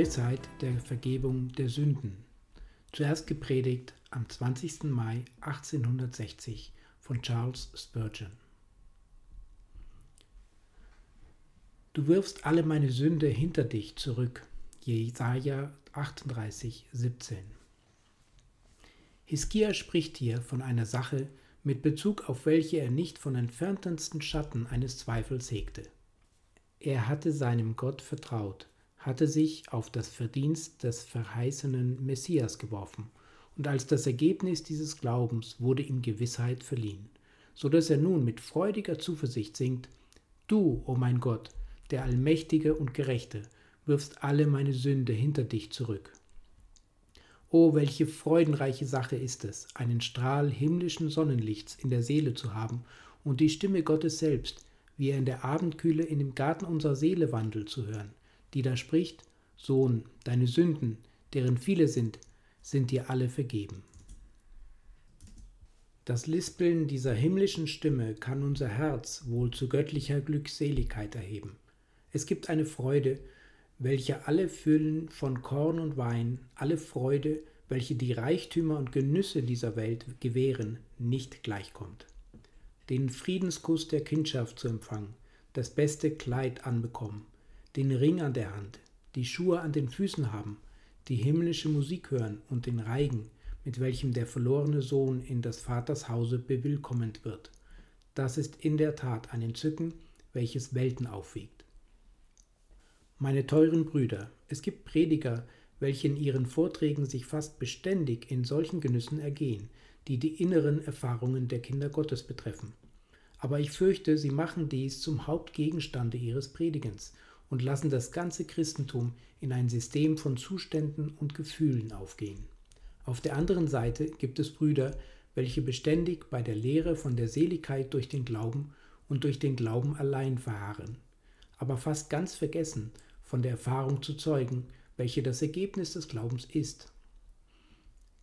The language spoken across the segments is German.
Gewissheit der Vergebung der Sünden. Zuerst gepredigt am 20. Mai 1860 von Charles Spurgeon. Du wirfst alle meine Sünde hinter dich zurück. Jesaja 38, 17. Hiskia spricht hier von einer Sache, mit Bezug auf welche er nicht von entferntesten Schatten eines Zweifels hegte. Er hatte seinem Gott vertraut hatte sich auf das Verdienst des verheißenen Messias geworfen, und als das Ergebnis dieses Glaubens wurde ihm Gewissheit verliehen, so dass er nun mit freudiger Zuversicht singt, Du, o oh mein Gott, der Allmächtige und Gerechte, wirfst alle meine Sünde hinter dich zurück. O, welche freudenreiche Sache ist es, einen Strahl himmlischen Sonnenlichts in der Seele zu haben und die Stimme Gottes selbst, wie er in der Abendkühle in dem Garten unserer Seele wandelt, zu hören, die da spricht, Sohn, deine Sünden, deren viele sind, sind dir alle vergeben. Das Lispeln dieser himmlischen Stimme kann unser Herz wohl zu göttlicher Glückseligkeit erheben. Es gibt eine Freude, welche alle Füllen von Korn und Wein, alle Freude, welche die Reichtümer und Genüsse dieser Welt gewähren, nicht gleichkommt. Den Friedenskuss der Kindschaft zu empfangen, das beste Kleid anbekommen, den Ring an der Hand, die Schuhe an den Füßen haben, die himmlische Musik hören und den Reigen, mit welchem der verlorene Sohn in des Vaters Hause bewillkommend wird. Das ist in der Tat ein Entzücken, welches Welten aufwiegt. Meine teuren Brüder, es gibt Prediger, welche in ihren Vorträgen sich fast beständig in solchen Genüssen ergehen, die die inneren Erfahrungen der Kinder Gottes betreffen. Aber ich fürchte, sie machen dies zum Hauptgegenstande ihres Predigens und lassen das ganze Christentum in ein System von Zuständen und Gefühlen aufgehen. Auf der anderen Seite gibt es Brüder, welche beständig bei der Lehre von der Seligkeit durch den Glauben und durch den Glauben allein verharren, aber fast ganz vergessen, von der Erfahrung zu zeugen, welche das Ergebnis des Glaubens ist.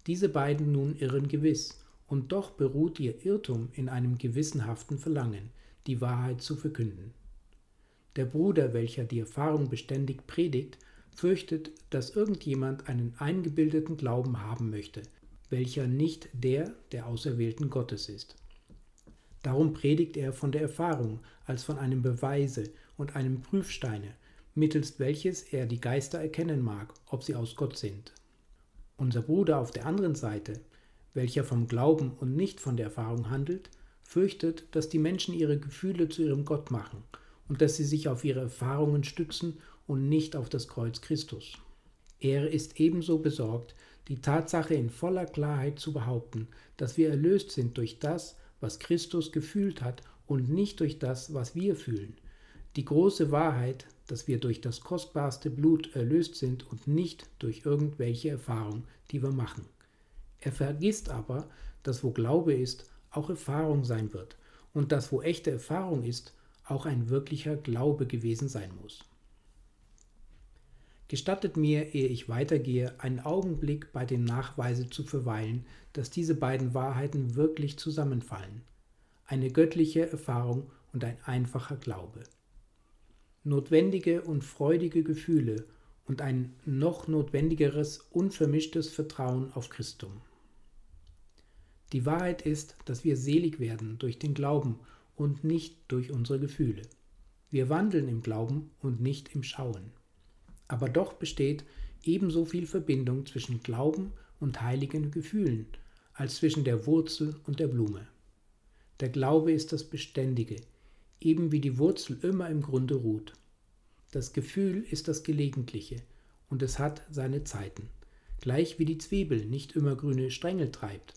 Diese beiden nun irren gewiss, und doch beruht ihr Irrtum in einem gewissenhaften Verlangen, die Wahrheit zu verkünden. Der Bruder, welcher die Erfahrung beständig predigt, fürchtet, dass irgendjemand einen eingebildeten Glauben haben möchte, welcher nicht der der Auserwählten Gottes ist. Darum predigt er von der Erfahrung als von einem Beweise und einem Prüfsteine, mittels welches er die Geister erkennen mag, ob sie aus Gott sind. Unser Bruder auf der anderen Seite, welcher vom Glauben und nicht von der Erfahrung handelt, fürchtet, dass die Menschen ihre Gefühle zu ihrem Gott machen und dass sie sich auf ihre Erfahrungen stützen und nicht auf das Kreuz Christus. Er ist ebenso besorgt, die Tatsache in voller Klarheit zu behaupten, dass wir erlöst sind durch das, was Christus gefühlt hat und nicht durch das, was wir fühlen. Die große Wahrheit, dass wir durch das kostbarste Blut erlöst sind und nicht durch irgendwelche Erfahrung, die wir machen. Er vergisst aber, dass wo Glaube ist, auch Erfahrung sein wird und dass wo echte Erfahrung ist, auch ein wirklicher Glaube gewesen sein muss. Gestattet mir, ehe ich weitergehe, einen Augenblick bei dem Nachweise zu verweilen, dass diese beiden Wahrheiten wirklich zusammenfallen. Eine göttliche Erfahrung und ein einfacher Glaube. Notwendige und freudige Gefühle und ein noch notwendigeres, unvermischtes Vertrauen auf Christum. Die Wahrheit ist, dass wir selig werden durch den Glauben und nicht durch unsere Gefühle. Wir wandeln im Glauben und nicht im Schauen. Aber doch besteht ebenso viel Verbindung zwischen Glauben und heiligen Gefühlen als zwischen der Wurzel und der Blume. Der Glaube ist das Beständige, eben wie die Wurzel immer im Grunde ruht. Das Gefühl ist das Gelegentliche und es hat seine Zeiten, gleich wie die Zwiebel nicht immer grüne Stängel treibt,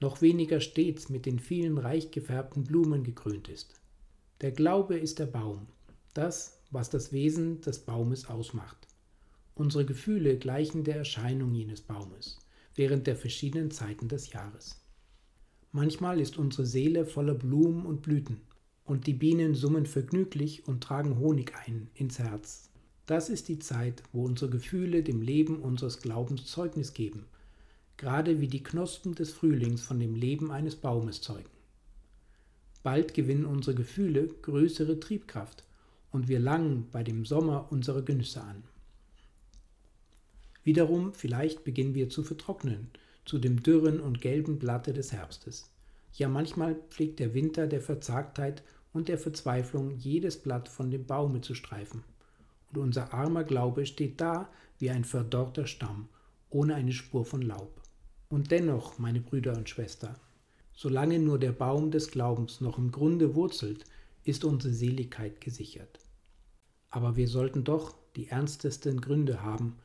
noch weniger stets mit den vielen reich gefärbten Blumen gekrönt ist. Der Glaube ist der Baum, das, was das Wesen des Baumes ausmacht. Unsere Gefühle gleichen der Erscheinung jenes Baumes während der verschiedenen Zeiten des Jahres. Manchmal ist unsere Seele voller Blumen und Blüten, und die Bienen summen vergnüglich und tragen Honig ein ins Herz. Das ist die Zeit, wo unsere Gefühle dem Leben unseres Glaubens Zeugnis geben, gerade wie die Knospen des Frühlings von dem Leben eines Baumes zeugen. Bald gewinnen unsere Gefühle größere Triebkraft und wir langen bei dem Sommer unsere Genüsse an. Wiederum vielleicht beginnen wir zu vertrocknen, zu dem dürren und gelben Blatte des Herbstes. Ja, manchmal pflegt der Winter der Verzagtheit und der Verzweiflung jedes Blatt von dem Baume zu streifen. Und unser armer Glaube steht da wie ein verdorrter Stamm, ohne eine Spur von Laub. Und dennoch, meine Brüder und Schwestern, solange nur der Baum des Glaubens noch im Grunde wurzelt, ist unsere Seligkeit gesichert. Aber wir sollten doch die ernstesten Gründe haben,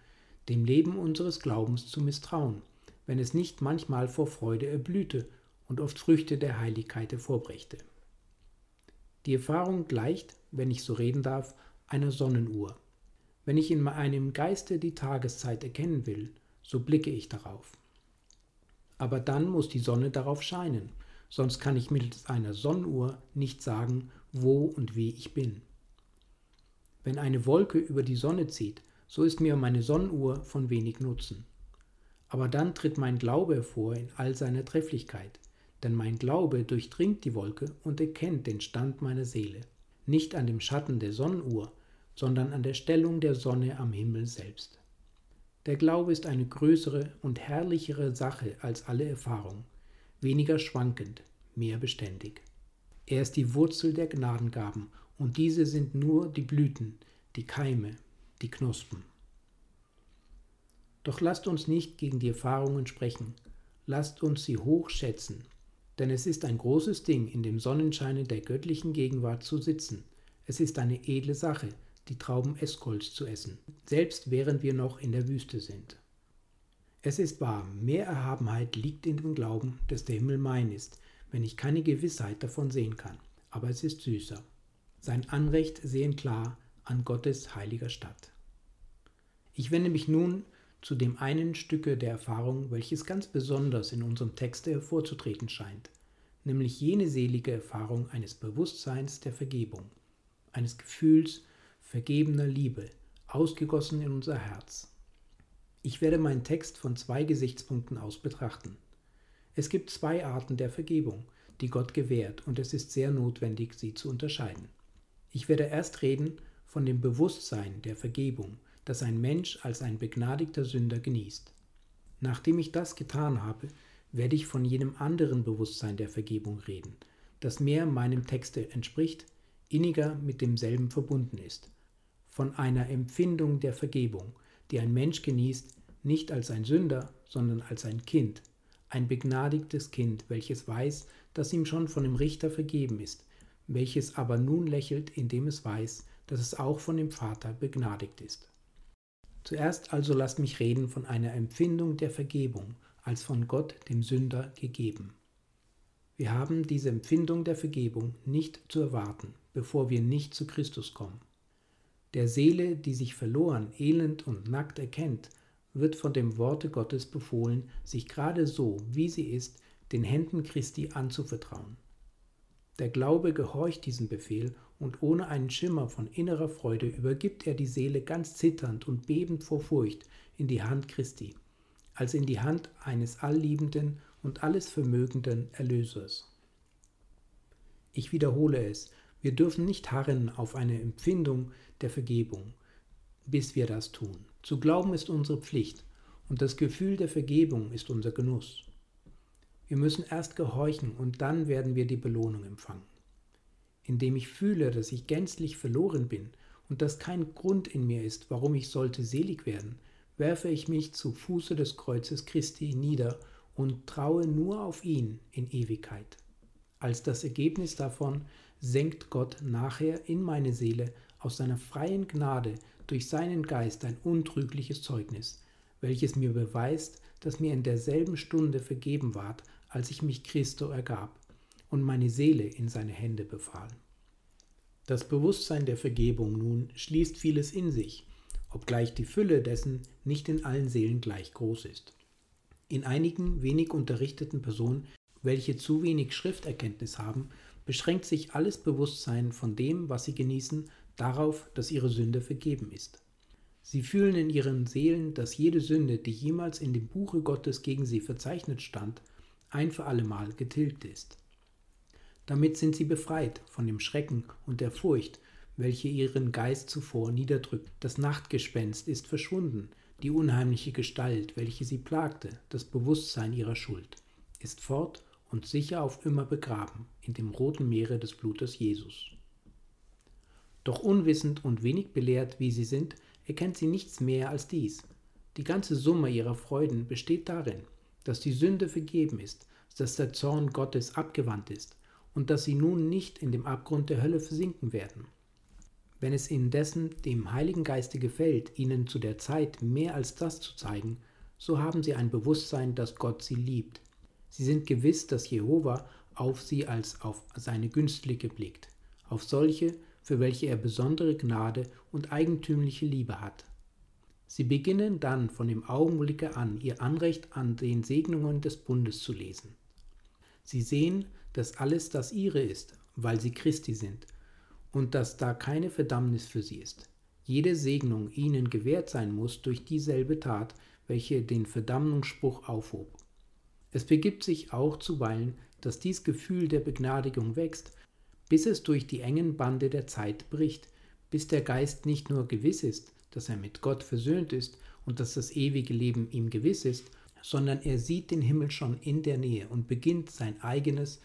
dem Leben unseres Glaubens zu misstrauen, wenn es nicht manchmal vor Freude erblühte und oft Früchte der Heiligkeit hervorbrächte. Die Erfahrung gleicht, wenn ich so reden darf, einer Sonnenuhr. Wenn ich in meinem Geiste die Tageszeit erkennen will, so blicke ich darauf. Aber dann muss die Sonne darauf scheinen, sonst kann ich mittels einer Sonnenuhr nicht sagen, wo und wie ich bin. Wenn eine Wolke über die Sonne zieht, so ist mir meine Sonnenuhr von wenig Nutzen. Aber dann tritt mein Glaube hervor in all seiner Trefflichkeit, denn mein Glaube durchdringt die Wolke und erkennt den Stand meiner Seele, nicht an dem Schatten der Sonnenuhr, sondern an der Stellung der Sonne am Himmel selbst. Der Glaube ist eine größere und herrlichere Sache als alle Erfahrung, weniger schwankend, mehr beständig. Er ist die Wurzel der Gnadengaben, und diese sind nur die Blüten, die Keime, die Knospen. Doch lasst uns nicht gegen die Erfahrungen sprechen, lasst uns sie hoch schätzen, denn es ist ein großes Ding, in dem Sonnenscheine der göttlichen Gegenwart zu sitzen. Es ist eine edle Sache, die Trauben Eskholz zu essen, selbst während wir noch in der Wüste sind. Es ist wahr, mehr Erhabenheit liegt in dem Glauben, dass der Himmel mein ist, wenn ich keine Gewissheit davon sehen kann, aber es ist süßer. Sein Anrecht sehen klar, an Gottes heiliger Stadt. Ich wende mich nun zu dem einen Stücke der Erfahrung, welches ganz besonders in unserem Texte hervorzutreten scheint, nämlich jene selige Erfahrung eines Bewusstseins der Vergebung, eines Gefühls vergebener Liebe, ausgegossen in unser Herz. Ich werde meinen Text von zwei Gesichtspunkten aus betrachten. Es gibt zwei Arten der Vergebung, die Gott gewährt, und es ist sehr notwendig, sie zu unterscheiden. Ich werde erst reden von dem Bewusstsein der Vergebung, das ein Mensch als ein begnadigter Sünder genießt. Nachdem ich das getan habe, werde ich von jenem anderen Bewusstsein der Vergebung reden, das mehr meinem Texte entspricht, inniger mit demselben verbunden ist, von einer Empfindung der Vergebung, die ein Mensch genießt, nicht als ein Sünder, sondern als ein Kind, ein begnadigtes Kind, welches weiß, dass ihm schon von dem Richter vergeben ist, welches aber nun lächelt, indem es weiß, dass es auch von dem Vater begnadigt ist. Zuerst also lasst mich reden von einer Empfindung der Vergebung als von Gott dem Sünder gegeben. Wir haben diese Empfindung der Vergebung nicht zu erwarten, bevor wir nicht zu Christus kommen. Der Seele, die sich verloren, elend und nackt erkennt, wird von dem Worte Gottes befohlen, sich gerade so, wie sie ist, den Händen Christi anzuvertrauen. Der Glaube gehorcht diesem Befehl und ohne einen Schimmer von innerer Freude übergibt er die Seele ganz zitternd und bebend vor Furcht in die Hand Christi, als in die Hand eines allliebenden und alles vermögenden Erlösers. Ich wiederhole es, wir dürfen nicht harren auf eine Empfindung der Vergebung, bis wir das tun. Zu glauben ist unsere Pflicht und das Gefühl der Vergebung ist unser Genuss. Wir müssen erst gehorchen und dann werden wir die Belohnung empfangen. Indem ich fühle, dass ich gänzlich verloren bin und dass kein Grund in mir ist, warum ich sollte selig werden, werfe ich mich zu Fuße des Kreuzes Christi nieder und traue nur auf ihn in Ewigkeit. Als das Ergebnis davon senkt Gott nachher in meine Seele aus seiner freien Gnade durch seinen Geist ein untrügliches Zeugnis, welches mir beweist, dass mir in derselben Stunde vergeben ward, als ich mich Christo ergab und meine Seele in seine Hände befahl. Das Bewusstsein der Vergebung nun schließt vieles in sich, obgleich die Fülle dessen nicht in allen Seelen gleich groß ist. In einigen wenig unterrichteten Personen, welche zu wenig Schrifterkenntnis haben, beschränkt sich alles Bewusstsein von dem, was sie genießen, darauf, dass ihre Sünde vergeben ist. Sie fühlen in ihren Seelen, dass jede Sünde, die jemals in dem Buche Gottes gegen sie verzeichnet stand, ein für allemal getilgt ist. Damit sind sie befreit von dem Schrecken und der Furcht, welche ihren Geist zuvor niederdrückt. Das Nachtgespenst ist verschwunden, die unheimliche Gestalt, welche sie plagte, das Bewusstsein ihrer Schuld, ist fort und sicher auf immer begraben in dem roten Meere des Blutes Jesus. Doch unwissend und wenig belehrt, wie sie sind, erkennt sie nichts mehr als dies. Die ganze Summe ihrer Freuden besteht darin, dass die Sünde vergeben ist, dass der Zorn Gottes abgewandt ist und dass sie nun nicht in dem Abgrund der Hölle versinken werden. Wenn es indessen dem Heiligen Geiste gefällt, ihnen zu der Zeit mehr als das zu zeigen, so haben sie ein Bewusstsein, dass Gott sie liebt. Sie sind gewiss, dass Jehova auf sie als auf seine Günstlinge blickt, auf solche, für welche er besondere Gnade und eigentümliche Liebe hat. Sie beginnen dann von dem Augenblicke an ihr Anrecht an den Segnungen des Bundes zu lesen. Sie sehen, dass alles das ihre ist, weil sie Christi sind, und dass da keine Verdammnis für sie ist. Jede Segnung ihnen gewährt sein muss durch dieselbe Tat, welche den Verdammungsspruch aufhob. Es begibt sich auch zuweilen, dass dies Gefühl der Begnadigung wächst, bis es durch die engen Bande der Zeit bricht, bis der Geist nicht nur gewiss ist, dass er mit Gott versöhnt ist und dass das ewige Leben ihm gewiss ist, sondern er sieht den Himmel schon in der Nähe und beginnt sein eigenes,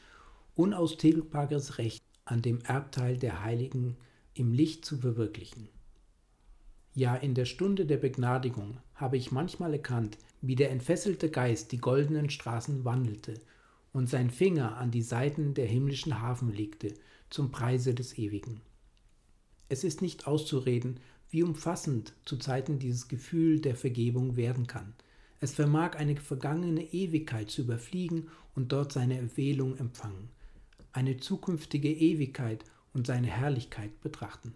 unaustilgbares Recht an dem Erbteil der Heiligen im Licht zu verwirklichen. Ja, in der Stunde der Begnadigung habe ich manchmal erkannt, wie der entfesselte Geist die goldenen Straßen wandelte und sein Finger an die Seiten der himmlischen Hafen legte, zum Preise des Ewigen. Es ist nicht auszureden, wie umfassend zu Zeiten dieses Gefühl der Vergebung werden kann. Es vermag eine vergangene Ewigkeit zu überfliegen und dort seine Erwählung empfangen, eine zukünftige Ewigkeit und seine Herrlichkeit betrachten.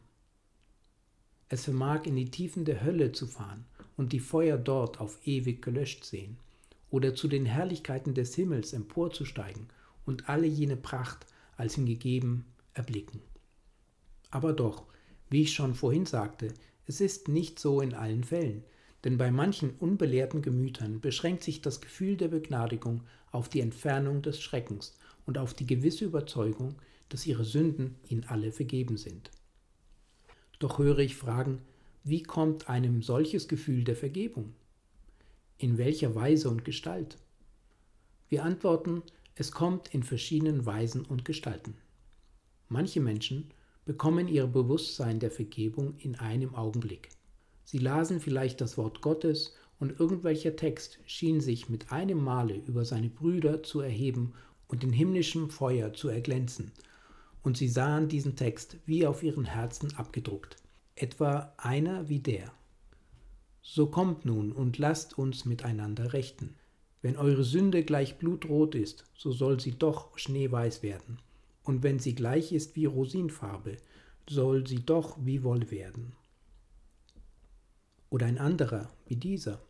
Es vermag in die Tiefen der Hölle zu fahren und die Feuer dort auf ewig gelöscht sehen, oder zu den Herrlichkeiten des Himmels emporzusteigen und alle jene Pracht als ihm gegeben erblicken. Aber doch, wie ich schon vorhin sagte, es ist nicht so in allen Fällen, denn bei manchen unbelehrten Gemütern beschränkt sich das Gefühl der Begnadigung auf die Entfernung des Schreckens und auf die gewisse Überzeugung, dass ihre Sünden ihnen alle vergeben sind. Doch höre ich fragen, wie kommt einem solches Gefühl der Vergebung? In welcher Weise und Gestalt? Wir antworten, es kommt in verschiedenen Weisen und Gestalten. Manche Menschen bekommen ihr Bewusstsein der Vergebung in einem Augenblick. Sie lasen vielleicht das Wort Gottes und irgendwelcher Text schien sich mit einem Male über seine Brüder zu erheben und in himmlischem Feuer zu erglänzen, und sie sahen diesen Text wie auf ihren Herzen abgedruckt, etwa einer wie der. So kommt nun und lasst uns miteinander rechten. Wenn eure Sünde gleich blutrot ist, so soll sie doch schneeweiß werden und wenn sie gleich ist wie Rosinfarbe, soll sie doch wie Wolle werden. oder ein anderer wie dieser.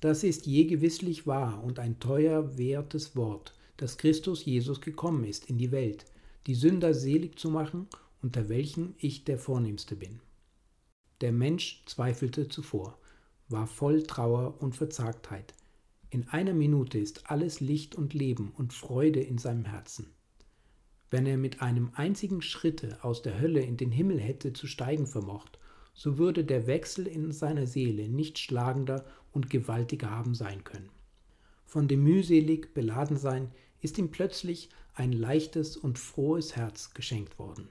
Das ist je gewisslich wahr und ein teuer wertes Wort, dass Christus Jesus gekommen ist in die Welt, die Sünder selig zu machen, unter welchen ich der Vornehmste bin. Der Mensch zweifelte zuvor, war voll Trauer und Verzagtheit. In einer Minute ist alles Licht und Leben und Freude in seinem Herzen. Wenn er mit einem einzigen Schritte aus der Hölle in den Himmel hätte zu steigen vermocht, so würde der Wechsel in seiner Seele nicht schlagender und gewaltiger haben sein können. Von dem mühselig beladen sein ist ihm plötzlich ein leichtes und frohes Herz geschenkt worden.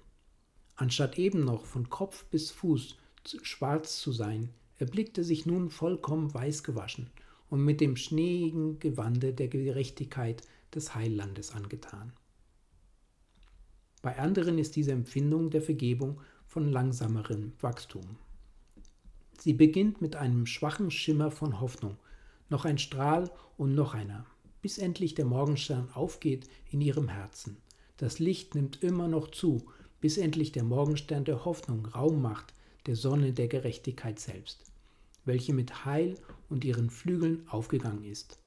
Anstatt eben noch von Kopf bis Fuß schwarz zu sein, erblickte sich nun vollkommen weiß gewaschen und mit dem schneeigen Gewande der Gerechtigkeit des Heillandes angetan. Bei anderen ist diese Empfindung der Vergebung von langsamerem Wachstum. Sie beginnt mit einem schwachen Schimmer von Hoffnung, noch ein Strahl und noch einer, bis endlich der Morgenstern aufgeht in ihrem Herzen. Das Licht nimmt immer noch zu, bis endlich der Morgenstern der Hoffnung Raum macht, der Sonne der Gerechtigkeit selbst, welche mit Heil und ihren Flügeln aufgegangen ist.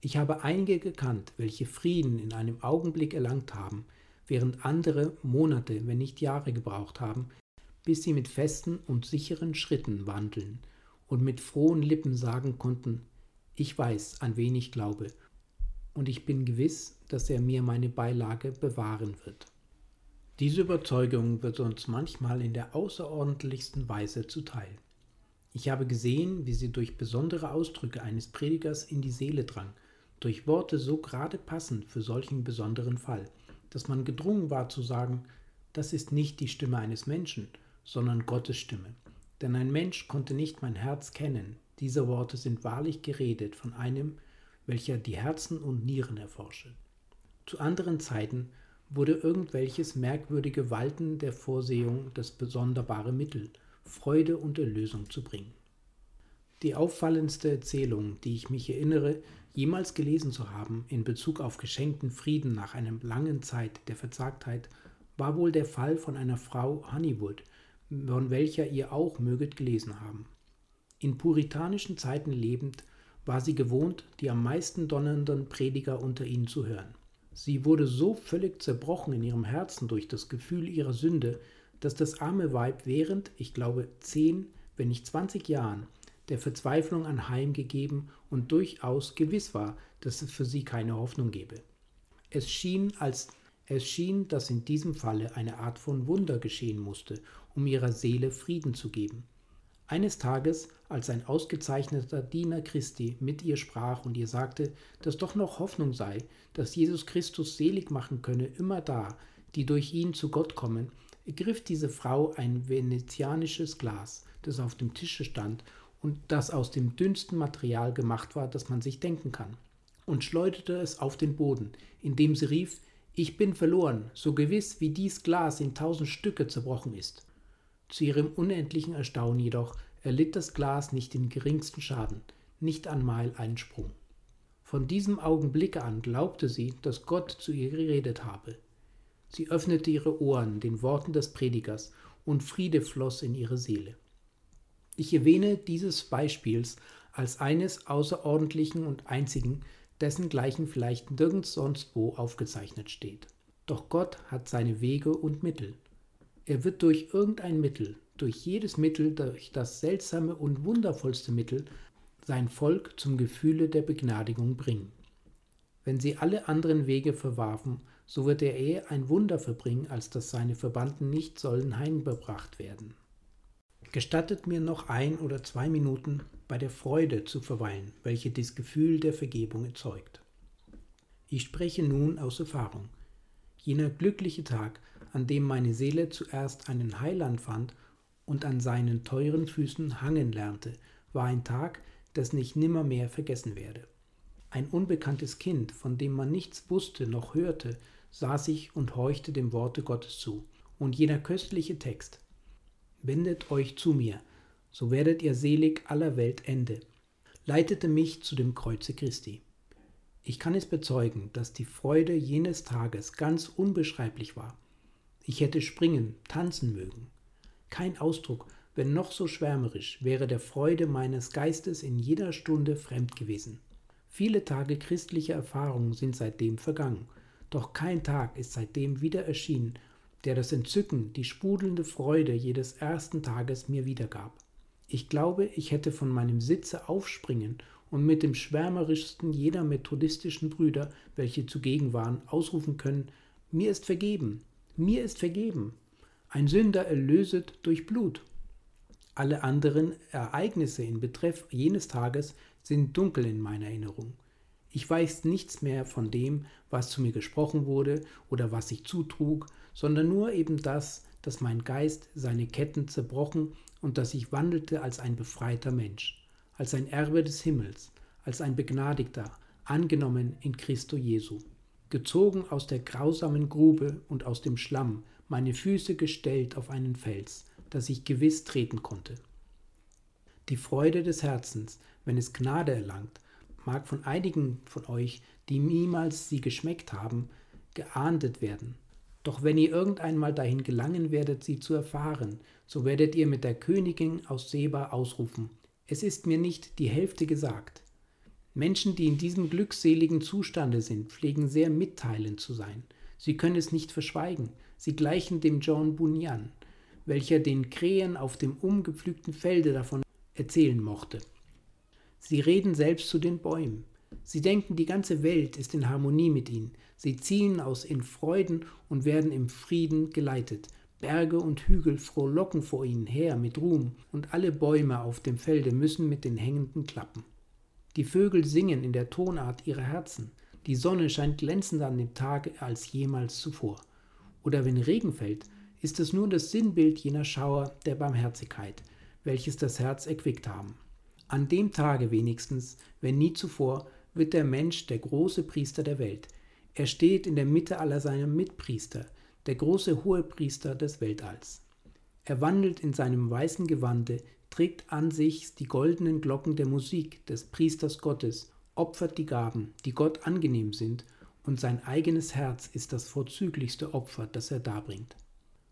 Ich habe einige gekannt, welche Frieden in einem Augenblick erlangt haben, während andere Monate, wenn nicht Jahre gebraucht haben, bis sie mit festen und sicheren Schritten wandeln und mit frohen Lippen sagen konnten, ich weiß, an wen ich glaube, und ich bin gewiss, dass er mir meine Beilage bewahren wird. Diese Überzeugung wird uns manchmal in der außerordentlichsten Weise zuteil. Ich habe gesehen, wie sie durch besondere Ausdrücke eines Predigers in die Seele drang, durch Worte so gerade passend für solchen besonderen Fall, dass man gedrungen war zu sagen, das ist nicht die Stimme eines Menschen, sondern Gottes Stimme. Denn ein Mensch konnte nicht mein Herz kennen. Diese Worte sind wahrlich geredet von einem, welcher die Herzen und Nieren erforsche. Zu anderen Zeiten wurde irgendwelches merkwürdige Walten der Vorsehung das besonderbare Mittel, Freude und Erlösung zu bringen. Die auffallendste Erzählung, die ich mich erinnere, jemals gelesen zu haben in Bezug auf geschenkten Frieden nach einer langen Zeit der Verzagtheit, war wohl der Fall von einer Frau Honeywood, von welcher ihr auch möget gelesen haben. In puritanischen Zeiten lebend, war sie gewohnt, die am meisten donnernden Prediger unter ihnen zu hören. Sie wurde so völlig zerbrochen in ihrem Herzen durch das Gefühl ihrer Sünde, dass das arme Weib während, ich glaube, zehn, wenn nicht zwanzig Jahren der Verzweiflung anheimgegeben und durchaus gewiss war, dass es für sie keine Hoffnung gebe. Es schien, als es schien, dass in diesem Falle eine Art von Wunder geschehen musste, um ihrer Seele Frieden zu geben. Eines Tages, als ein ausgezeichneter Diener Christi mit ihr sprach und ihr sagte, dass doch noch Hoffnung sei, dass Jesus Christus selig machen könne, immer da, die durch ihn zu Gott kommen, ergriff diese Frau ein venezianisches Glas, das auf dem Tische stand und das aus dem dünnsten Material gemacht war, das man sich denken kann, und schleuderte es auf den Boden, indem sie rief, ich bin verloren, so gewiss wie dies Glas in tausend Stücke zerbrochen ist. Zu ihrem unendlichen Erstaunen jedoch erlitt das Glas nicht den geringsten Schaden, nicht einmal einen Sprung. Von diesem Augenblicke an glaubte sie, dass Gott zu ihr geredet habe. Sie öffnete ihre Ohren den Worten des Predigers, und Friede floss in ihre Seele. Ich erwähne dieses Beispiels als eines außerordentlichen und einzigen, dessen gleichen vielleicht nirgends sonst wo aufgezeichnet steht. Doch Gott hat seine Wege und Mittel. Er wird durch irgendein Mittel, durch jedes Mittel, durch das seltsame und wundervollste Mittel, sein Volk zum Gefühle der Begnadigung bringen. Wenn sie alle anderen Wege verwarfen, so wird er eher ein Wunder verbringen, als dass seine Verbannten nicht sollen heimgebracht werden. Gestattet mir noch ein oder zwei Minuten bei der Freude zu verweilen, welche das Gefühl der Vergebung erzeugt. Ich spreche nun aus Erfahrung. Jener glückliche Tag, an dem meine Seele zuerst einen Heiland fand und an seinen teuren Füßen hangen lernte, war ein Tag, dessen ich nimmermehr vergessen werde. Ein unbekanntes Kind, von dem man nichts wusste noch hörte, saß ich und horchte dem Worte Gottes zu, und jener köstliche Text Wendet euch zu mir, so werdet ihr selig aller Welt Ende, leitete mich zu dem Kreuze Christi. Ich kann es bezeugen, dass die Freude jenes Tages ganz unbeschreiblich war. Ich hätte springen, tanzen mögen. Kein Ausdruck wenn noch so schwärmerisch, wäre der Freude meines Geistes in jeder Stunde fremd gewesen. Viele Tage christlicher Erfahrung sind seitdem vergangen, doch kein Tag ist seitdem wieder erschienen, der das Entzücken, die sprudelnde Freude jedes ersten Tages mir wiedergab. Ich glaube, ich hätte von meinem Sitze aufspringen und mit dem schwärmerischsten jeder methodistischen Brüder, welche zugegen waren, ausrufen können, mir ist vergeben, mir ist vergeben. Ein Sünder erlöset durch Blut. Alle anderen Ereignisse in Betreff jenes Tages sind dunkel in meiner Erinnerung. Ich weiß nichts mehr von dem, was zu mir gesprochen wurde oder was sich zutrug, sondern nur eben das, dass mein Geist seine Ketten zerbrochen und dass ich wandelte als ein befreiter Mensch, als ein Erbe des Himmels, als ein Begnadigter, angenommen in Christo Jesu, gezogen aus der grausamen Grube und aus dem Schlamm, meine Füße gestellt auf einen Fels, dass ich gewiss treten konnte. Die Freude des Herzens, wenn es Gnade erlangt, mag von einigen von euch, die niemals sie geschmeckt haben, geahndet werden. Doch wenn ihr irgendeinmal dahin gelangen werdet, sie zu erfahren, so werdet ihr mit der Königin aus Seba ausrufen, es ist mir nicht die Hälfte gesagt. Menschen, die in diesem glückseligen Zustande sind, pflegen sehr mitteilend zu sein. Sie können es nicht verschweigen. Sie gleichen dem John Bunyan, welcher den Krähen auf dem umgepflügten Felde davon erzählen mochte. Sie reden selbst zu den Bäumen. Sie denken, die ganze Welt ist in Harmonie mit ihnen. Sie ziehen aus in Freuden und werden im Frieden geleitet. Berge und Hügel frohlocken vor ihnen her mit Ruhm, und alle Bäume auf dem Felde müssen mit den Hängenden klappen. Die Vögel singen in der Tonart ihrer Herzen. Die Sonne scheint glänzender an dem Tage als jemals zuvor. Oder wenn Regen fällt, ist es nur das Sinnbild jener Schauer der Barmherzigkeit, welches das Herz erquickt haben. An dem Tage wenigstens, wenn nie zuvor, wird der Mensch der große Priester der Welt. Er steht in der Mitte aller seiner Mitpriester, der große Hohepriester des Weltalls. Er wandelt in seinem weißen Gewande, trägt an sich die goldenen Glocken der Musik des Priesters Gottes, opfert die Gaben, die Gott angenehm sind, und sein eigenes Herz ist das vorzüglichste Opfer, das er darbringt.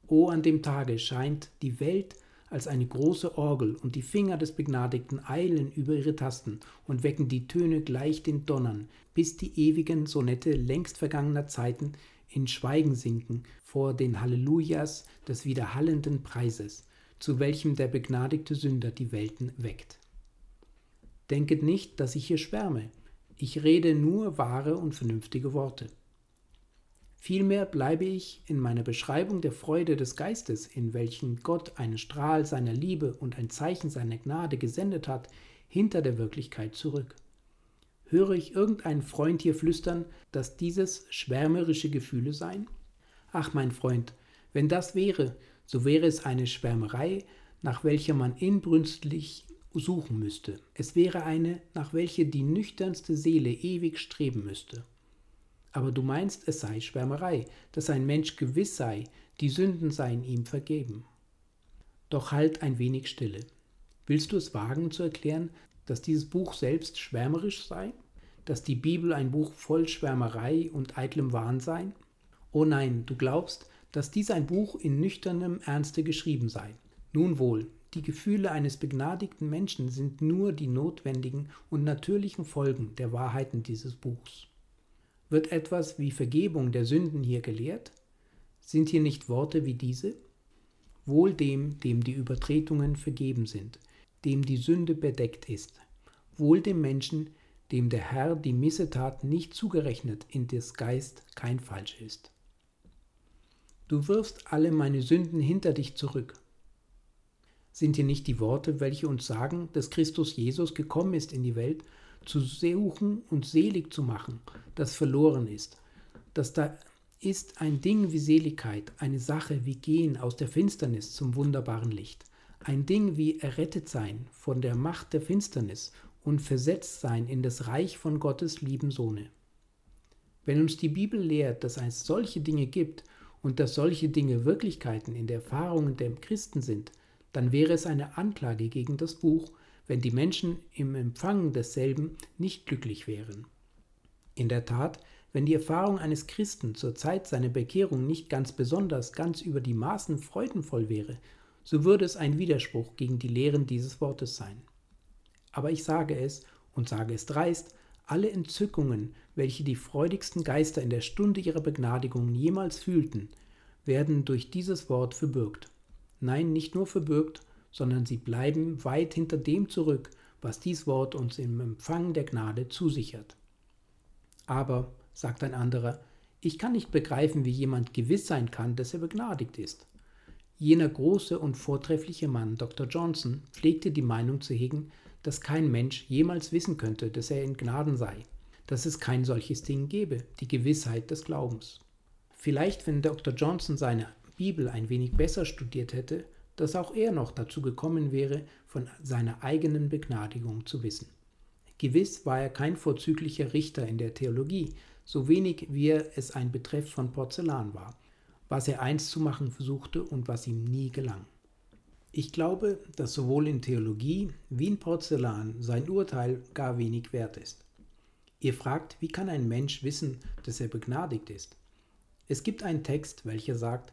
O an dem Tage scheint die Welt als eine große Orgel, und die Finger des Begnadigten eilen über ihre Tasten und wecken die Töne gleich den Donnern, bis die ewigen Sonette längst vergangener Zeiten in Schweigen sinken vor den Hallelujahs des widerhallenden Preises, zu welchem der begnadigte Sünder die Welten weckt. Denket nicht, dass ich hier schwärme, ich rede nur wahre und vernünftige Worte. Vielmehr bleibe ich in meiner Beschreibung der Freude des Geistes, in welchen Gott einen Strahl seiner Liebe und ein Zeichen seiner Gnade gesendet hat, hinter der Wirklichkeit zurück. Höre ich irgendeinen Freund hier flüstern, dass dieses schwärmerische Gefühle seien? Ach, mein Freund, wenn das wäre, so wäre es eine Schwärmerei, nach welcher man inbrünstig suchen müsste. Es wäre eine, nach welcher die nüchternste Seele ewig streben müsste. Aber du meinst, es sei Schwärmerei, dass ein Mensch gewiss sei, die Sünden seien ihm vergeben. Doch halt ein wenig Stille. Willst du es wagen zu erklären, dass dieses Buch selbst schwärmerisch sei? Dass die Bibel ein Buch voll Schwärmerei und eitlem Wahn sei? Oh nein, du glaubst, dass dies ein Buch in nüchternem Ernste geschrieben sei. Nun wohl, die Gefühle eines begnadigten Menschen sind nur die notwendigen und natürlichen Folgen der Wahrheiten dieses Buchs. Wird etwas wie Vergebung der Sünden hier gelehrt? Sind hier nicht Worte wie diese? Wohl dem, dem die Übertretungen vergeben sind, dem die Sünde bedeckt ist. Wohl dem Menschen, dem der Herr die Missetat nicht zugerechnet, in des Geist kein Falsch ist. Du wirfst alle meine Sünden hinter dich zurück. Sind hier nicht die Worte, welche uns sagen, dass Christus Jesus gekommen ist in die Welt, zu suchen und selig zu machen, das verloren ist. Dass da ist ein Ding wie Seligkeit, eine Sache wie Gehen aus der Finsternis zum wunderbaren Licht, ein Ding wie errettet sein von der Macht der Finsternis und versetzt sein in das Reich von Gottes lieben Sohne. Wenn uns die Bibel lehrt, dass es solche Dinge gibt und dass solche Dinge Wirklichkeiten in der Erfahrungen der Christen sind, dann wäre es eine Anklage gegen das Buch, wenn die Menschen im Empfang desselben nicht glücklich wären. In der Tat, wenn die Erfahrung eines Christen zur Zeit seiner Bekehrung nicht ganz besonders, ganz über die Maßen freudenvoll wäre, so würde es ein Widerspruch gegen die Lehren dieses Wortes sein. Aber ich sage es und sage es dreist, alle Entzückungen, welche die freudigsten Geister in der Stunde ihrer Begnadigung jemals fühlten, werden durch dieses Wort verbürgt. Nein, nicht nur verbürgt, sondern sie bleiben weit hinter dem zurück, was dies Wort uns im Empfang der Gnade zusichert. Aber, sagt ein anderer, ich kann nicht begreifen, wie jemand gewiss sein kann, dass er begnadigt ist. Jener große und vortreffliche Mann, Dr. Johnson, pflegte die Meinung zu hegen, dass kein Mensch jemals wissen könnte, dass er in Gnaden sei, dass es kein solches Ding gebe, die Gewissheit des Glaubens. Vielleicht, wenn Dr. Johnson seine Bibel ein wenig besser studiert hätte, dass auch er noch dazu gekommen wäre, von seiner eigenen Begnadigung zu wissen. Gewiss war er kein vorzüglicher Richter in der Theologie, so wenig wie er es ein Betreff von Porzellan war, was er einst zu machen versuchte und was ihm nie gelang. Ich glaube, dass sowohl in Theologie wie in Porzellan sein Urteil gar wenig wert ist. Ihr fragt, wie kann ein Mensch wissen, dass er begnadigt ist? Es gibt einen Text, welcher sagt,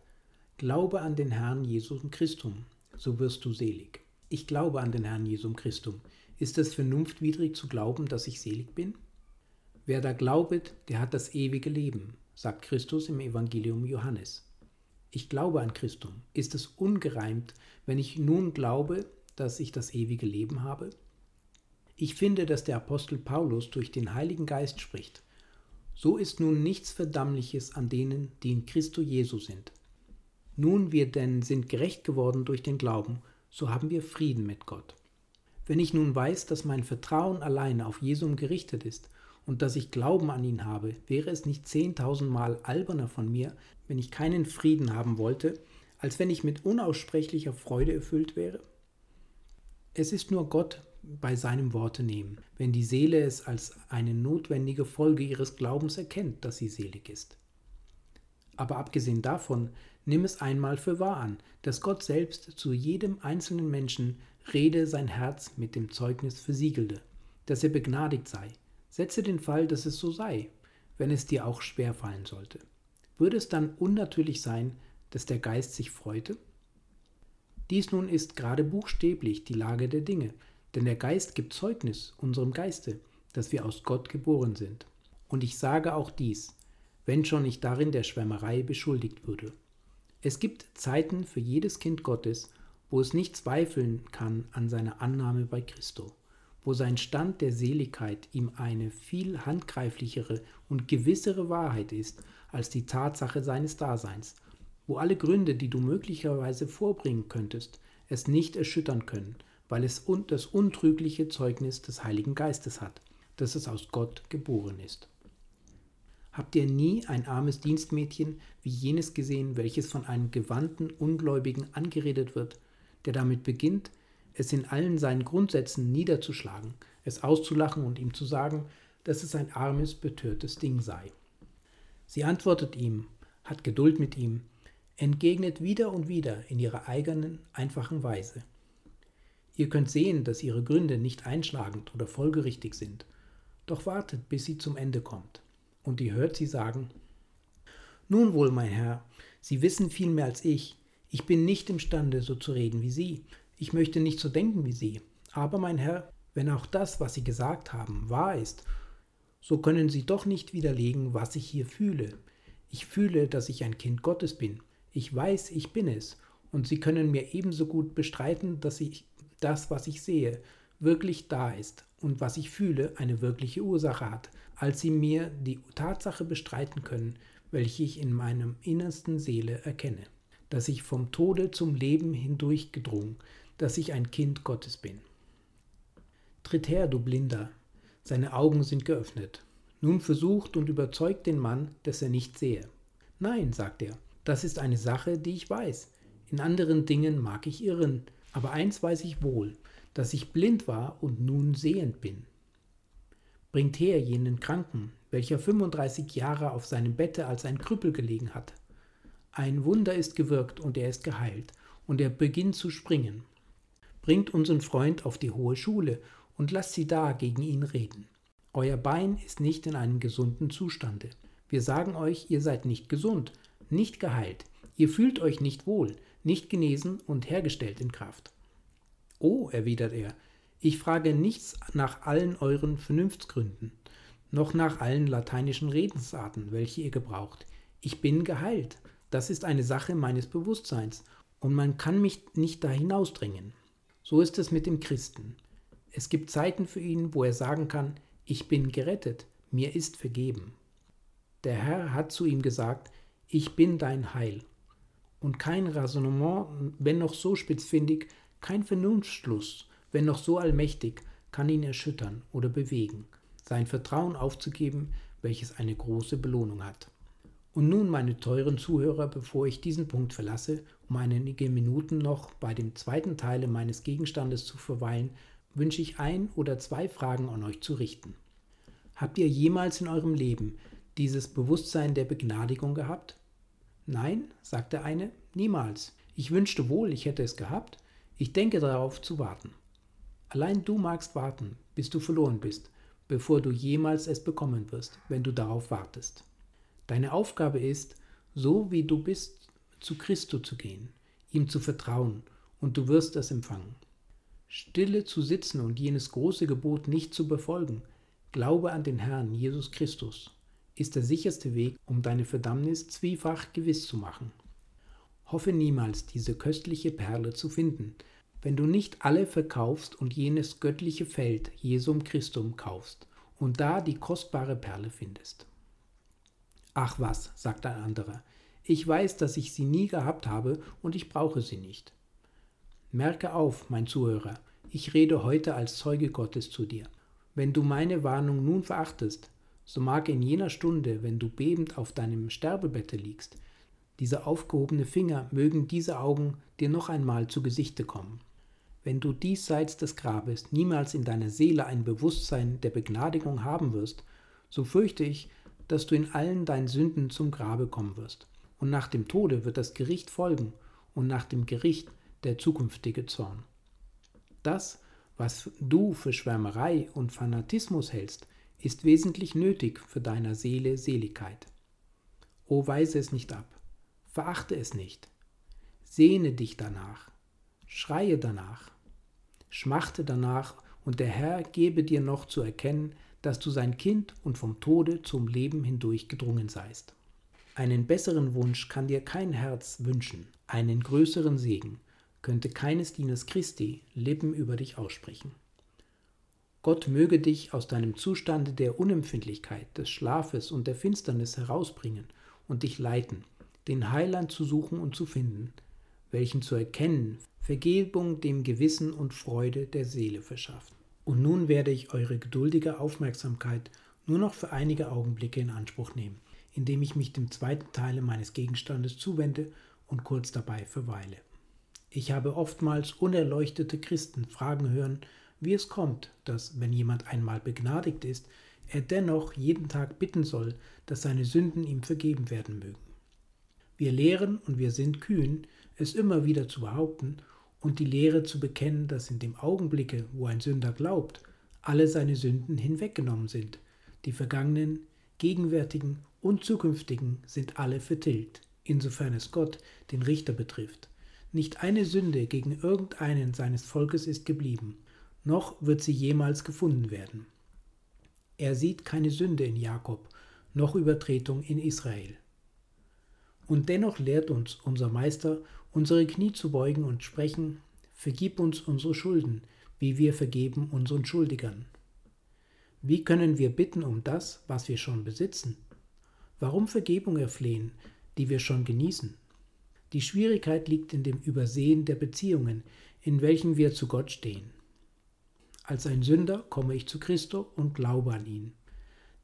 Glaube an den Herrn Jesum Christum, so wirst du selig. Ich glaube an den Herrn Jesum Christum. Ist es vernunftwidrig zu glauben, dass ich selig bin? Wer da glaubet, der hat das ewige Leben, sagt Christus im Evangelium Johannes. Ich glaube an Christum. Ist es ungereimt, wenn ich nun glaube, dass ich das ewige Leben habe? Ich finde, dass der Apostel Paulus durch den Heiligen Geist spricht. So ist nun nichts Verdammliches an denen, die in Christo Jesu sind. Nun wir denn sind gerecht geworden durch den Glauben, so haben wir Frieden mit Gott. Wenn ich nun weiß, dass mein Vertrauen allein auf Jesum gerichtet ist und dass ich Glauben an ihn habe, wäre es nicht zehntausendmal alberner von mir, wenn ich keinen Frieden haben wollte, als wenn ich mit unaussprechlicher Freude erfüllt wäre? Es ist nur Gott bei seinem Worte nehmen, wenn die Seele es als eine notwendige Folge ihres Glaubens erkennt, dass sie selig ist. Aber abgesehen davon, nimm es einmal für wahr an, dass Gott selbst zu jedem einzelnen Menschen Rede sein Herz mit dem Zeugnis versiegelte, dass er begnadigt sei. Setze den Fall, dass es so sei, wenn es dir auch schwer fallen sollte. Würde es dann unnatürlich sein, dass der Geist sich freute? Dies nun ist gerade buchstäblich die Lage der Dinge, denn der Geist gibt Zeugnis unserem Geiste, dass wir aus Gott geboren sind. Und ich sage auch dies, wenn schon ich darin der Schwärmerei beschuldigt würde. Es gibt Zeiten für jedes Kind Gottes, wo es nicht zweifeln kann an seiner Annahme bei Christo, wo sein Stand der Seligkeit ihm eine viel handgreiflichere und gewissere Wahrheit ist als die Tatsache seines Daseins, wo alle Gründe, die du möglicherweise vorbringen könntest, es nicht erschüttern können, weil es das untrügliche Zeugnis des Heiligen Geistes hat, dass es aus Gott geboren ist. Habt ihr nie ein armes Dienstmädchen wie jenes gesehen, welches von einem gewandten Ungläubigen angeredet wird, der damit beginnt, es in allen seinen Grundsätzen niederzuschlagen, es auszulachen und ihm zu sagen, dass es ein armes, betörtes Ding sei. Sie antwortet ihm, hat Geduld mit ihm, entgegnet wieder und wieder in ihrer eigenen, einfachen Weise. Ihr könnt sehen, dass ihre Gründe nicht einschlagend oder folgerichtig sind, doch wartet, bis sie zum Ende kommt und ihr hört sie sagen, Nun wohl, mein Herr, Sie wissen viel mehr als ich, ich bin nicht imstande, so zu reden wie Sie, ich möchte nicht so denken wie Sie, aber mein Herr, wenn auch das, was Sie gesagt haben, wahr ist, so können Sie doch nicht widerlegen, was ich hier fühle. Ich fühle, dass ich ein Kind Gottes bin. Ich weiß, ich bin es. Und Sie können mir ebenso gut bestreiten, dass ich das, was ich sehe, wirklich da ist und was ich fühle, eine wirkliche Ursache hat, als sie mir die Tatsache bestreiten können, welche ich in meinem innersten Seele erkenne, dass ich vom Tode zum Leben hindurch gedrungen, dass ich ein Kind Gottes bin. Tritt her, du Blinder, seine Augen sind geöffnet. Nun versucht und überzeugt den Mann, dass er nicht sehe. Nein, sagt er, das ist eine Sache, die ich weiß. In anderen Dingen mag ich irren, aber eins weiß ich wohl, dass ich blind war und nun sehend bin. Bringt her jenen Kranken, welcher 35 Jahre auf seinem Bette als ein Krüppel gelegen hat. Ein Wunder ist gewirkt und er ist geheilt, und er beginnt zu springen. Bringt unseren Freund auf die hohe Schule und lasst sie da gegen ihn reden. Euer Bein ist nicht in einem gesunden Zustande. Wir sagen euch, ihr seid nicht gesund, nicht geheilt. Ihr fühlt euch nicht wohl, nicht genesen und hergestellt in Kraft. Oh, erwidert er, ich frage nichts nach allen euren Vernunftsgründen, noch nach allen lateinischen Redensarten, welche ihr gebraucht. Ich bin geheilt. Das ist eine Sache meines Bewusstseins, und man kann mich nicht da hinausdringen. So ist es mit dem Christen. Es gibt Zeiten für ihn, wo er sagen kann, ich bin gerettet, mir ist vergeben. Der Herr hat zu ihm gesagt, ich bin dein Heil. Und kein Raisonnement, wenn noch so spitzfindig, kein Vernunftsschluss, wenn noch so allmächtig, kann ihn erschüttern oder bewegen, sein Vertrauen aufzugeben, welches eine große Belohnung hat. Und nun, meine teuren Zuhörer, bevor ich diesen Punkt verlasse, um einige Minuten noch bei dem zweiten Teil meines Gegenstandes zu verweilen, wünsche ich ein oder zwei Fragen an euch zu richten. Habt ihr jemals in eurem Leben dieses Bewusstsein der Begnadigung gehabt? Nein, sagt der eine, niemals. Ich wünschte wohl, ich hätte es gehabt. Ich denke darauf zu warten. Allein du magst warten, bis du verloren bist, bevor du jemals es bekommen wirst, wenn du darauf wartest. Deine Aufgabe ist, so wie du bist, zu Christo zu gehen, ihm zu vertrauen, und du wirst es empfangen. Stille zu sitzen und jenes große Gebot nicht zu befolgen, Glaube an den Herrn Jesus Christus, ist der sicherste Weg, um deine Verdammnis zwiefach gewiss zu machen. Hoffe niemals, diese köstliche Perle zu finden, wenn du nicht alle verkaufst und jenes göttliche Feld Jesum Christum kaufst und da die kostbare Perle findest. Ach was, sagt ein anderer, ich weiß, dass ich sie nie gehabt habe und ich brauche sie nicht. Merke auf, mein Zuhörer, ich rede heute als Zeuge Gottes zu dir. Wenn du meine Warnung nun verachtest, so mag in jener Stunde, wenn du bebend auf deinem Sterbebette liegst, diese aufgehobene Finger mögen diese Augen dir noch einmal zu Gesichte kommen. Wenn du diesseits des Grabes niemals in deiner Seele ein Bewusstsein der Begnadigung haben wirst, so fürchte ich, dass du in allen deinen Sünden zum Grabe kommen wirst. Und nach dem Tode wird das Gericht folgen und nach dem Gericht der zukünftige Zorn. Das, was du für Schwärmerei und Fanatismus hältst, ist wesentlich nötig für deiner Seele Seligkeit. O weise es nicht ab, verachte es nicht, sehne dich danach, schreie danach, schmachte danach, und der Herr gebe dir noch zu erkennen, dass du sein Kind und vom Tode zum Leben hindurch gedrungen seist. Einen besseren Wunsch kann dir kein Herz wünschen, einen größeren Segen könnte keines Dieners Christi Lippen über dich aussprechen. Gott möge dich aus deinem Zustande der Unempfindlichkeit, des Schlafes und der Finsternis herausbringen und dich leiten, den Heiland zu suchen und zu finden, welchen zu erkennen Vergebung dem Gewissen und Freude der Seele verschafft. Und nun werde ich eure geduldige Aufmerksamkeit nur noch für einige Augenblicke in Anspruch nehmen, indem ich mich dem zweiten Teile meines Gegenstandes zuwende und kurz dabei verweile. Ich habe oftmals unerleuchtete Christen fragen hören, wie es kommt, dass, wenn jemand einmal begnadigt ist, er dennoch jeden Tag bitten soll, dass seine Sünden ihm vergeben werden mögen. Wir lehren und wir sind kühn, es immer wieder zu behaupten und die Lehre zu bekennen, dass in dem Augenblicke, wo ein Sünder glaubt, alle seine Sünden hinweggenommen sind. Die vergangenen, gegenwärtigen und zukünftigen sind alle vertilgt, insofern es Gott, den Richter, betrifft. Nicht eine Sünde gegen irgendeinen seines Volkes ist geblieben, noch wird sie jemals gefunden werden. Er sieht keine Sünde in Jakob, noch Übertretung in Israel. Und dennoch lehrt uns unser Meister, unsere Knie zu beugen und sprechen, vergib uns unsere Schulden, wie wir vergeben unseren Schuldigern. Wie können wir bitten um das, was wir schon besitzen? Warum Vergebung erflehen, die wir schon genießen? Die Schwierigkeit liegt in dem Übersehen der Beziehungen, in welchen wir zu Gott stehen. Als ein Sünder komme ich zu Christo und glaube an ihn.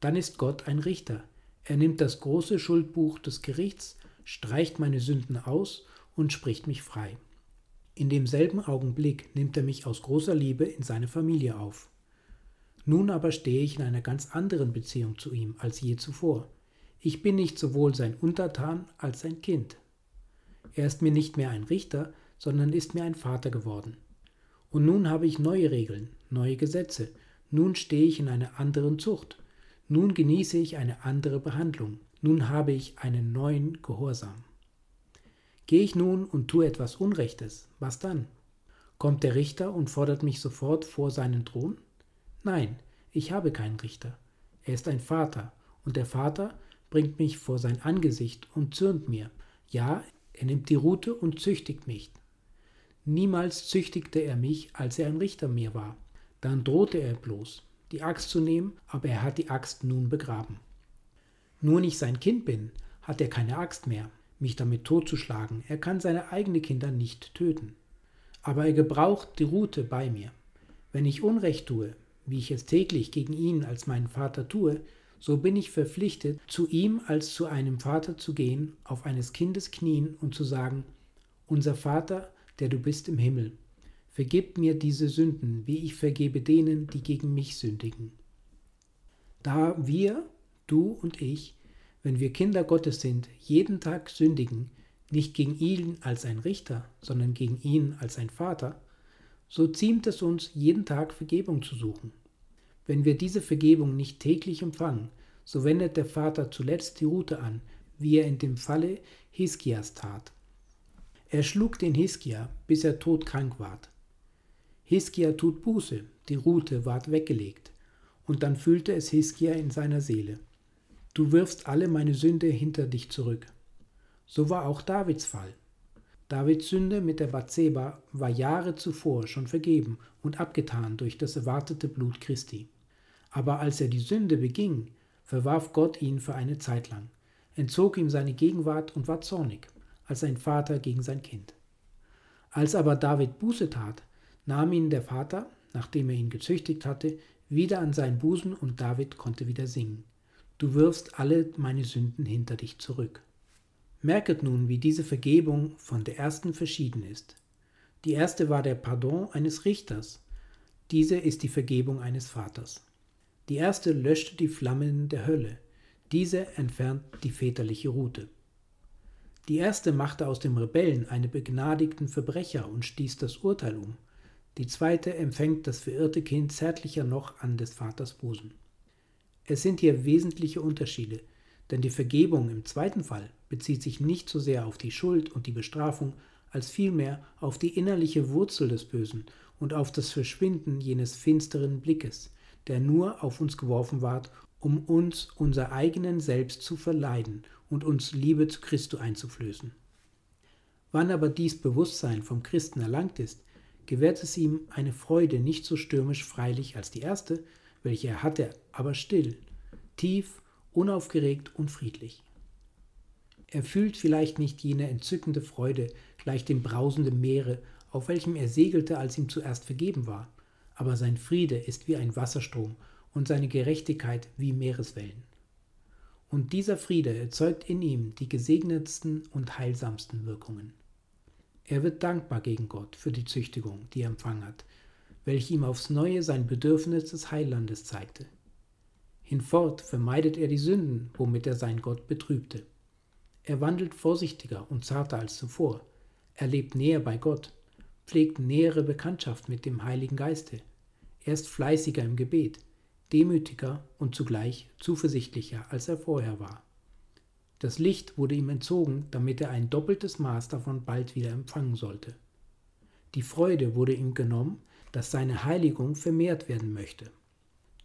Dann ist Gott ein Richter. Er nimmt das große Schuldbuch des Gerichts, streicht meine Sünden aus und spricht mich frei. In demselben Augenblick nimmt er mich aus großer Liebe in seine Familie auf. Nun aber stehe ich in einer ganz anderen Beziehung zu ihm als je zuvor. Ich bin nicht sowohl sein Untertan als sein Kind. Er ist mir nicht mehr ein Richter, sondern ist mir ein Vater geworden. Und nun habe ich neue Regeln, neue Gesetze, nun stehe ich in einer anderen Zucht, nun genieße ich eine andere Behandlung, nun habe ich einen neuen Gehorsam. Gehe ich nun und tue etwas Unrechtes, was dann? Kommt der Richter und fordert mich sofort vor seinen Thron? Nein, ich habe keinen Richter. Er ist ein Vater, und der Vater bringt mich vor sein Angesicht und zürnt mir. Ja, er nimmt die Rute und züchtigt mich. Niemals züchtigte er mich, als er ein Richter mir war. Dann drohte er bloß, die Axt zu nehmen, aber er hat die Axt nun begraben. Nur ich sein Kind bin, hat er keine Axt mehr, mich damit totzuschlagen. Er kann seine eigenen Kinder nicht töten. Aber er gebraucht die Rute bei mir. Wenn ich Unrecht tue, wie ich es täglich gegen ihn als meinen Vater tue, so bin ich verpflichtet, zu ihm als zu einem Vater zu gehen, auf eines Kindes Knien und zu sagen, unser Vater, der du bist im Himmel, vergib mir diese Sünden, wie ich vergebe denen, die gegen mich sündigen. Da wir, du und ich, wenn wir Kinder Gottes sind, jeden Tag sündigen, nicht gegen ihn als ein Richter, sondern gegen ihn als ein Vater, so ziemt es uns, jeden Tag Vergebung zu suchen. Wenn wir diese Vergebung nicht täglich empfangen, so wendet der Vater zuletzt die Rute an, wie er in dem Falle Hiskias tat. Er schlug den Hiskia, bis er todkrank ward. Hiskia tut Buße, die Rute ward weggelegt, und dann fühlte es Hiskia in seiner Seele. Du wirfst alle meine Sünde hinter dich zurück. So war auch Davids Fall. Davids Sünde mit der Bathseba war Jahre zuvor schon vergeben und abgetan durch das erwartete Blut Christi. Aber als er die Sünde beging, verwarf Gott ihn für eine Zeit lang, entzog ihm seine Gegenwart und war zornig als ein Vater gegen sein Kind. Als aber David Buße tat, nahm ihn der Vater, nachdem er ihn gezüchtigt hatte, wieder an seinen Busen und David konnte wieder singen. Du wirfst alle meine Sünden hinter dich zurück. Merket nun, wie diese Vergebung von der ersten verschieden ist. Die erste war der Pardon eines Richters, diese ist die Vergebung eines Vaters. Die erste löschte die Flammen der Hölle, diese entfernt die väterliche Rute. Die erste machte aus dem Rebellen einen begnadigten Verbrecher und stieß das Urteil um. Die zweite empfängt das verirrte Kind zärtlicher noch an des Vaters Busen. Es sind hier wesentliche Unterschiede, denn die Vergebung im zweiten Fall bezieht sich nicht so sehr auf die Schuld und die Bestrafung, als vielmehr auf die innerliche Wurzel des Bösen und auf das Verschwinden jenes finsteren Blickes, der nur auf uns geworfen ward, um uns unser eigenen Selbst zu verleiden und uns Liebe zu Christo einzuflößen. Wann aber dies Bewusstsein vom Christen erlangt ist, gewährt es ihm eine Freude nicht so stürmisch freilich als die erste, welche er hatte, aber still, tief, unaufgeregt und friedlich. Er fühlt vielleicht nicht jene entzückende Freude gleich dem brausenden Meere, auf welchem er segelte, als ihm zuerst vergeben war, aber sein Friede ist wie ein Wasserstrom und seine Gerechtigkeit wie Meereswellen. Und dieser Friede erzeugt in ihm die gesegnetsten und heilsamsten Wirkungen. Er wird dankbar gegen Gott für die Züchtigung, die er empfangen hat, welche ihm aufs Neue sein Bedürfnis des Heilandes zeigte. Hinfort vermeidet er die Sünden, womit er sein Gott betrübte. Er wandelt vorsichtiger und zarter als zuvor. Er lebt näher bei Gott, pflegt nähere Bekanntschaft mit dem Heiligen Geiste. Er ist fleißiger im Gebet, demütiger und zugleich zuversichtlicher, als er vorher war. Das Licht wurde ihm entzogen, damit er ein doppeltes Maß davon bald wieder empfangen sollte. Die Freude wurde ihm genommen, dass seine Heiligung vermehrt werden möchte.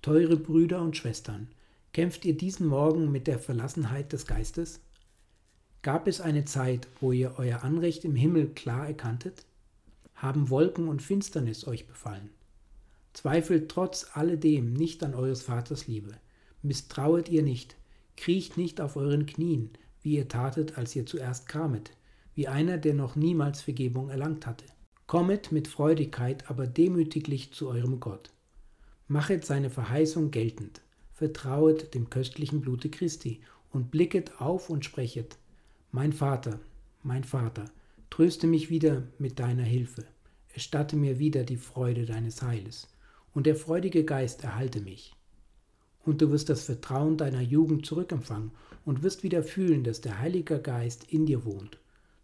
Teure Brüder und Schwestern, kämpft ihr diesen Morgen mit der Verlassenheit des Geistes? Gab es eine Zeit, wo ihr euer Anrecht im Himmel klar erkanntet? Haben Wolken und Finsternis euch befallen? Zweifelt trotz alledem nicht an eures Vaters Liebe. Misstrauet ihr nicht, kriecht nicht auf euren Knien, wie ihr tatet, als ihr zuerst kamet, wie einer, der noch niemals Vergebung erlangt hatte. Kommet mit Freudigkeit, aber demütiglich zu eurem Gott. Machet seine Verheißung geltend, vertrauet dem köstlichen Blute Christi und blicket auf und sprechet, Mein Vater, mein Vater, tröste mich wieder mit deiner Hilfe, erstatte mir wieder die Freude deines Heiles und der freudige Geist erhalte mich. Und du wirst das Vertrauen deiner Jugend zurückempfangen und wirst wieder fühlen, dass der Heilige Geist in dir wohnt.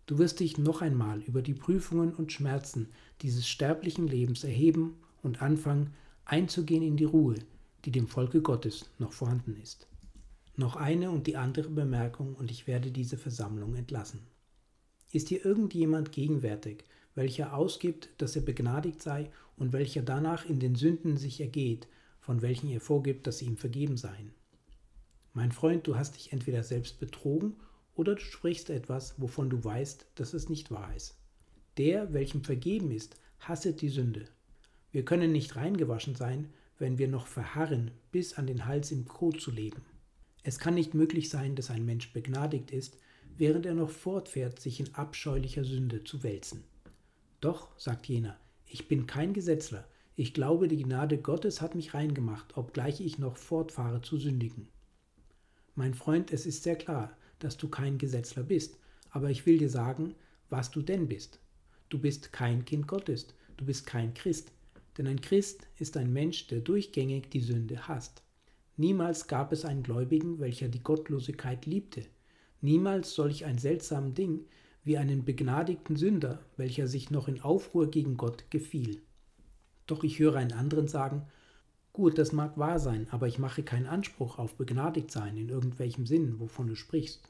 Du wirst dich noch einmal über die Prüfungen und Schmerzen dieses sterblichen Lebens erheben und anfangen, einzugehen in die Ruhe, die dem Volke Gottes noch vorhanden ist. Noch eine und die andere Bemerkung und ich werde diese Versammlung entlassen. Ist hier irgendjemand gegenwärtig, welcher ausgibt, dass er begnadigt sei und welcher danach in den Sünden sich ergeht, von welchen er vorgibt, dass sie ihm vergeben seien? Mein Freund, du hast dich entweder selbst betrogen oder du sprichst etwas, wovon du weißt, dass es nicht wahr ist. Der, welchem vergeben ist, hasset die Sünde. Wir können nicht reingewaschen sein, wenn wir noch verharren, bis an den Hals im Kot zu leben. Es kann nicht möglich sein, dass ein Mensch begnadigt ist, während er noch fortfährt, sich in abscheulicher Sünde zu wälzen. Doch, sagt jener, ich bin kein Gesetzler, ich glaube, die Gnade Gottes hat mich reingemacht, obgleich ich noch fortfahre zu sündigen. Mein Freund, es ist sehr klar, dass du kein Gesetzler bist, aber ich will dir sagen, was du denn bist. Du bist kein Kind Gottes, du bist kein Christ, denn ein Christ ist ein Mensch, der durchgängig die Sünde hasst. Niemals gab es einen Gläubigen, welcher die Gottlosigkeit liebte. Niemals solch ein seltsam Ding wie einen begnadigten Sünder, welcher sich noch in Aufruhr gegen Gott gefiel. Doch ich höre einen anderen sagen, gut, das mag wahr sein, aber ich mache keinen Anspruch auf begnadigt sein in irgendwelchem Sinn, wovon du sprichst.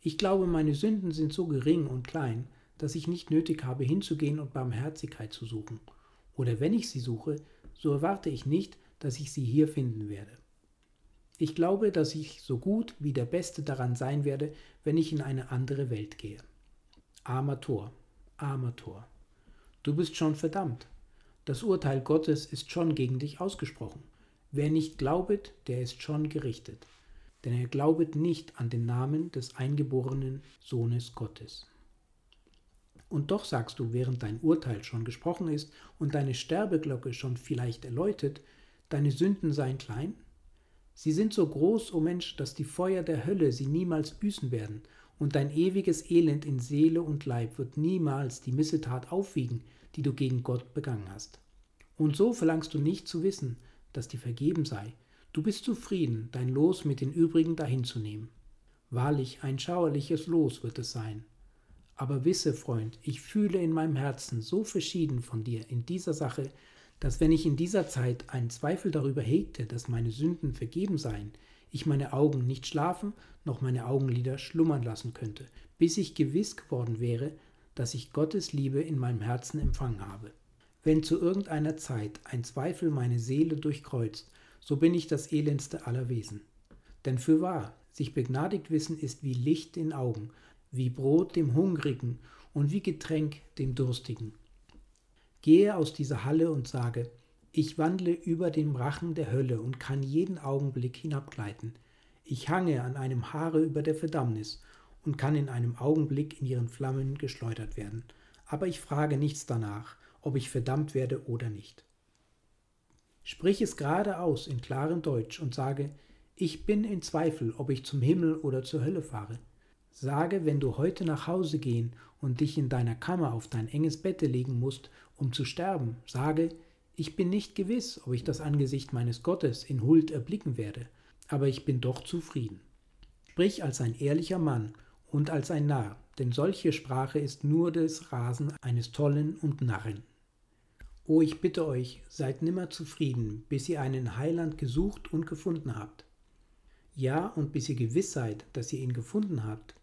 Ich glaube, meine Sünden sind so gering und klein, dass ich nicht nötig habe, hinzugehen und Barmherzigkeit zu suchen. Oder wenn ich sie suche, so erwarte ich nicht, dass ich sie hier finden werde. Ich glaube, dass ich so gut wie der Beste daran sein werde, wenn ich in eine andere Welt gehe. Armer Tor, armer Tor. Du bist schon verdammt. Das Urteil Gottes ist schon gegen dich ausgesprochen. Wer nicht glaubet, der ist schon gerichtet. Denn er glaubet nicht an den Namen des eingeborenen Sohnes Gottes. Und doch sagst du, während dein Urteil schon gesprochen ist und deine Sterbeglocke schon vielleicht erläutet, deine Sünden seien klein? Sie sind so groß, o oh Mensch, dass die Feuer der Hölle sie niemals büßen werden, und dein ewiges Elend in Seele und Leib wird niemals die Missetat aufwiegen, die du gegen Gott begangen hast. Und so verlangst du nicht zu wissen, dass dir vergeben sei. Du bist zufrieden, dein Los mit den übrigen dahinzunehmen. Wahrlich, ein schauerliches Los wird es sein. Aber wisse, Freund, ich fühle in meinem Herzen so verschieden von dir in dieser Sache, dass wenn ich in dieser Zeit einen Zweifel darüber hegte, dass meine Sünden vergeben seien, ich meine Augen nicht schlafen, noch meine Augenlider schlummern lassen könnte, bis ich gewiss geworden wäre, dass ich Gottes Liebe in meinem Herzen empfangen habe. Wenn zu irgendeiner Zeit ein Zweifel meine Seele durchkreuzt, so bin ich das elendste aller Wesen. Denn für wahr, sich begnadigt wissen ist wie Licht in Augen, wie Brot dem Hungrigen und wie Getränk dem Durstigen. Gehe aus dieser Halle und sage, ich wandle über den Rachen der Hölle und kann jeden Augenblick hinabgleiten. Ich hange an einem Haare über der Verdammnis und kann in einem Augenblick in ihren Flammen geschleudert werden. Aber ich frage nichts danach, ob ich verdammt werde oder nicht. Sprich es gerade aus in klarem Deutsch und sage, ich bin in Zweifel, ob ich zum Himmel oder zur Hölle fahre. Sage, wenn du heute nach Hause gehen und dich in deiner Kammer auf dein enges Bette legen musst, um zu sterben, sage, ich bin nicht gewiss, ob ich das Angesicht meines Gottes in Huld erblicken werde, aber ich bin doch zufrieden. Sprich als ein ehrlicher Mann und als ein Narr, denn solche Sprache ist nur des Rasen eines Tollen und Narren. O ich bitte euch, seid nimmer zufrieden, bis ihr einen Heiland gesucht und gefunden habt. Ja, und bis ihr gewiss seid, dass ihr ihn gefunden habt,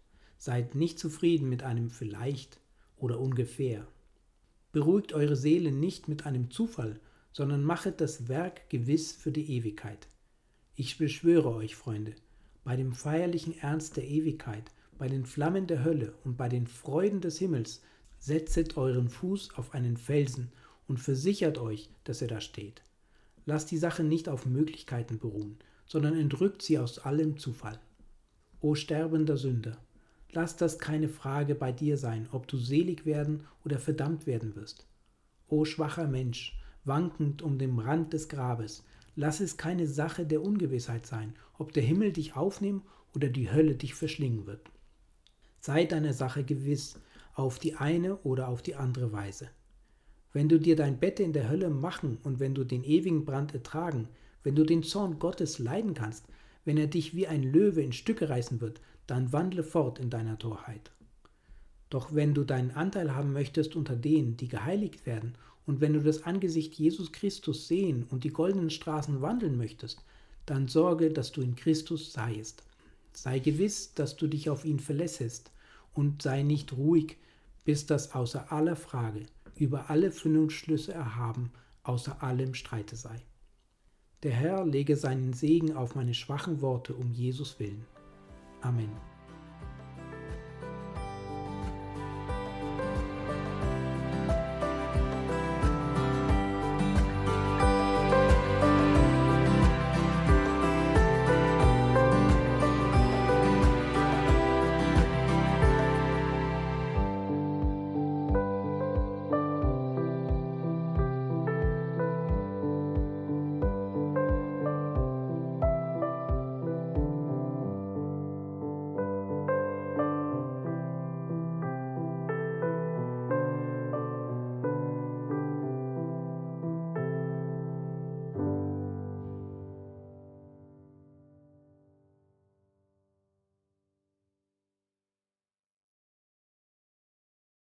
Seid nicht zufrieden mit einem vielleicht oder ungefähr. Beruhigt eure Seele nicht mit einem Zufall, sondern machet das Werk gewiss für die Ewigkeit. Ich beschwöre euch, Freunde, bei dem feierlichen Ernst der Ewigkeit, bei den Flammen der Hölle und bei den Freuden des Himmels, setzet euren Fuß auf einen Felsen und versichert euch, dass er da steht. Lasst die Sache nicht auf Möglichkeiten beruhen, sondern entrückt sie aus allem Zufall. O sterbender Sünder, Lass das keine Frage bei dir sein, ob du selig werden oder verdammt werden wirst. O schwacher Mensch, wankend um den Rand des Grabes, lass es keine Sache der Ungewissheit sein, ob der Himmel dich aufnehmen oder die Hölle dich verschlingen wird. Sei deiner Sache gewiss, auf die eine oder auf die andere Weise. Wenn du dir dein Bett in der Hölle machen und wenn du den ewigen Brand ertragen, wenn du den Zorn Gottes leiden kannst, wenn er dich wie ein Löwe in Stücke reißen wird, dann wandle fort in deiner Torheit. Doch wenn du deinen Anteil haben möchtest unter denen, die geheiligt werden, und wenn du das Angesicht Jesus Christus sehen und die goldenen Straßen wandeln möchtest, dann sorge, dass du in Christus seiest. Sei gewiss, dass du dich auf ihn verlässest und sei nicht ruhig, bis das außer aller Frage, über alle Vernunftschlüsse erhaben, außer allem Streite sei. Der Herr lege seinen Segen auf meine schwachen Worte um Jesus willen. Amén.